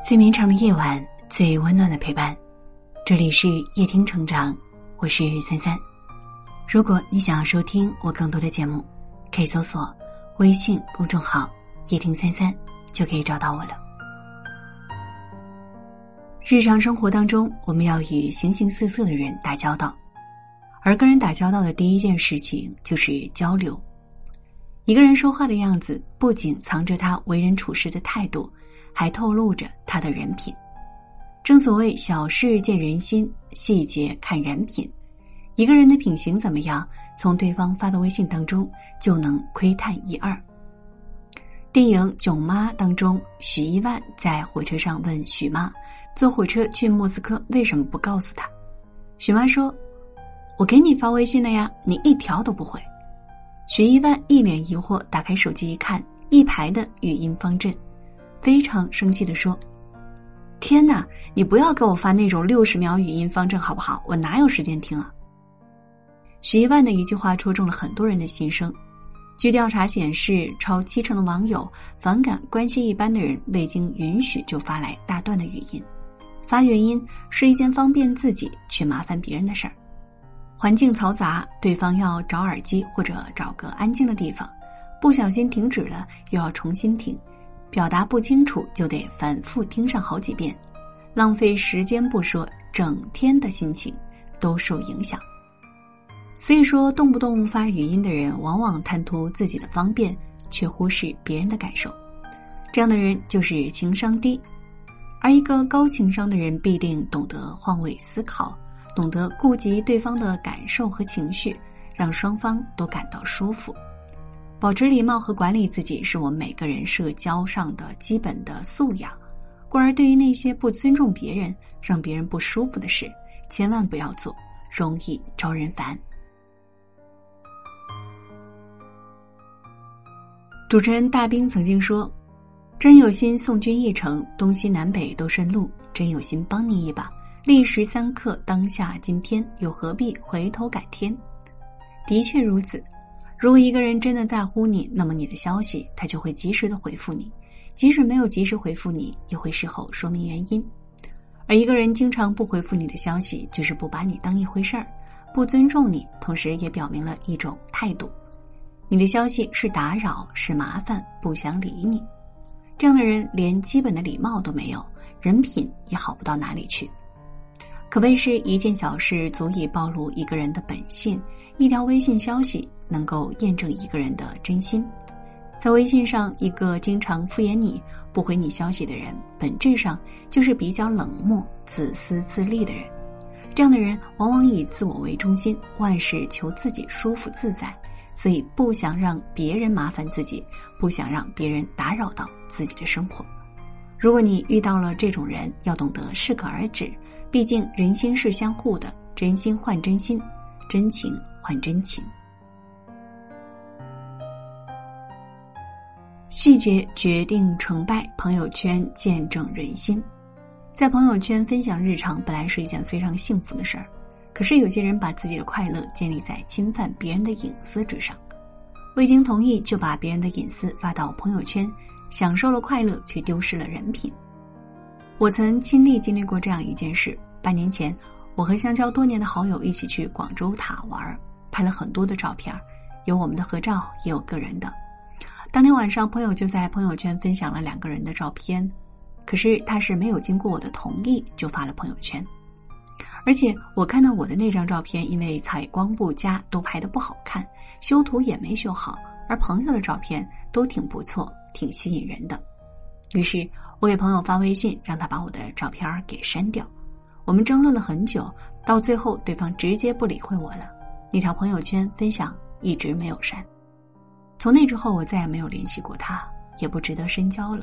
最绵长的夜晚，最温暖的陪伴。这里是夜听成长，我是三三。如果你想要收听我更多的节目，可以搜索微信公众号“夜听三三”，就可以找到我了。日常生活当中，我们要与形形色色的人打交道，而跟人打交道的第一件事情就是交流。一个人说话的样子，不仅藏着他为人处事的态度。还透露着他的人品。正所谓小事见人心，细节看人品。一个人的品行怎么样，从对方发的微信当中就能窥探一二。电影《囧妈》当中，许一万在火车上问许妈：“坐火车去莫斯科为什么不告诉他？”许妈说：“我给你发微信了呀，你一条都不回。”许一万一脸疑惑，打开手机一看，一排的语音方阵。非常生气的说：“天哪，你不要给我发那种六十秒语音方阵好不好？我哪有时间听啊！”徐一万的一句话戳中了很多人的心声。据调查显示，超七成的网友反感关系一般的人未经允许就发来大段的语音。发语音是一件方便自己却麻烦别人的事儿。环境嘈杂，对方要找耳机或者找个安静的地方，不小心停止了，又要重新停。表达不清楚就得反复听上好几遍，浪费时间不说，整天的心情都受影响。所以说，动不动发语音的人，往往贪图自己的方便，却忽视别人的感受。这样的人就是情商低。而一个高情商的人，必定懂得换位思考，懂得顾及对方的感受和情绪，让双方都感到舒服。保持礼貌和管理自己，是我们每个人社交上的基本的素养。故而，对于那些不尊重别人、让别人不舒服的事，千万不要做，容易招人烦。主持人大兵曾经说：“真有心送君一程，东西南北都顺路；真有心帮你一把，历时三刻，当下今天，又何必回头改天？”的确如此。如果一个人真的在乎你，那么你的消息他就会及时的回复你，即使没有及时回复你，也会事后说明原因。而一个人经常不回复你的消息，就是不把你当一回事儿，不尊重你，同时也表明了一种态度：你的消息是打扰，是麻烦，不想理你。这样的人连基本的礼貌都没有，人品也好不到哪里去。可谓是一件小事足以暴露一个人的本性，一条微信消息。能够验证一个人的真心，在微信上，一个经常敷衍你、不回你消息的人，本质上就是比较冷漠、自私自利的人。这样的人往往以自我为中心，万事求自己舒服自在，所以不想让别人麻烦自己，不想让别人打扰到自己的生活。如果你遇到了这种人，要懂得适可而止，毕竟人心是相互的，真心换真心，真情换真情。细节决定成败，朋友圈见证人心。在朋友圈分享日常本来是一件非常幸福的事儿，可是有些人把自己的快乐建立在侵犯别人的隐私之上，未经同意就把别人的隐私发到朋友圈，享受了快乐却丢失了人品。我曾亲历经历过这样一件事：半年前，我和相交多年的好友一起去广州塔玩，拍了很多的照片，有我们的合照，也有个人的。当天晚上，朋友就在朋友圈分享了两个人的照片，可是他是没有经过我的同意就发了朋友圈，而且我看到我的那张照片，因为采光不佳，都拍的不好看，修图也没修好，而朋友的照片都挺不错，挺吸引人的。于是我给朋友发微信，让他把我的照片给删掉。我们争论了很久，到最后对方直接不理会我了，那条朋友圈分享一直没有删。从那之后，我再也没有联系过他，也不值得深交了。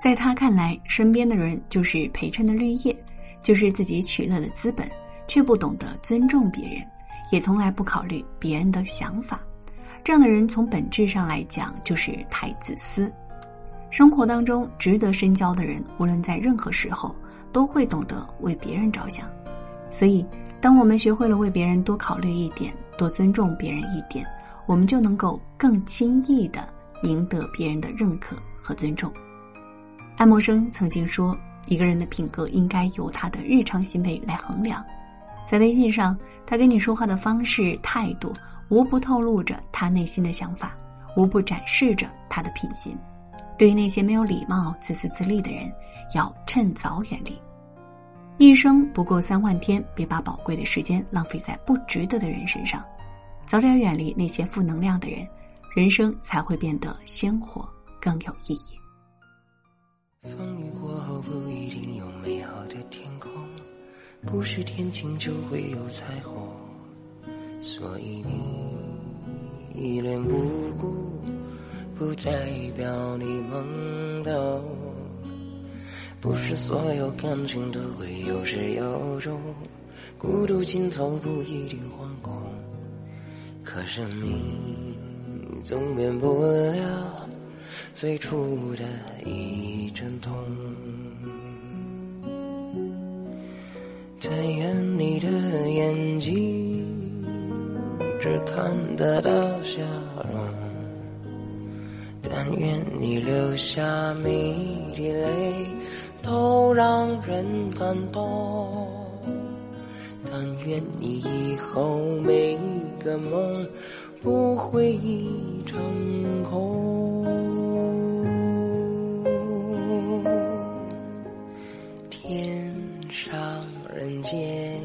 在他看来，身边的人就是陪衬的绿叶，就是自己取乐的资本，却不懂得尊重别人，也从来不考虑别人的想法。这样的人从本质上来讲就是太自私。生活当中值得深交的人，无论在任何时候都会懂得为别人着想。所以，当我们学会了为别人多考虑一点，多尊重别人一点。我们就能够更轻易的赢得别人的认可和尊重。爱默生曾经说：“一个人的品格应该由他的日常行为来衡量。在微信上，他跟你说话的方式、态度，无不透露着他内心的想法，无不展示着他的品行。对于那些没有礼貌、自私自利的人，要趁早远离。一生不过三万天，别把宝贵的时间浪费在不值得的人身上。早点远离那些负能量的人，人生才会变得鲜活，更有意义。风雨过后不一定有美好的天空，不是天晴就会有彩虹，所以你一脸无辜，不代表你懵懂。不是所有感情都会有始有终，孤独尽头不一定惶恐。可生命总免不了最初的一阵痛。但愿你的眼睛只看得到笑容，但愿你流下每滴泪都让人感动，但愿你以后每一。个梦不会成空。天上人间，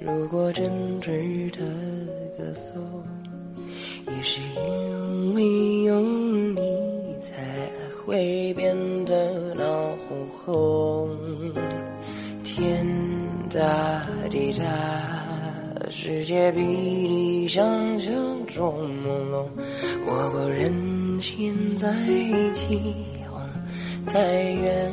如果真值得歌颂，也是因为有你才会变世界比你想象中朦胧，我不忍心再起哄，太远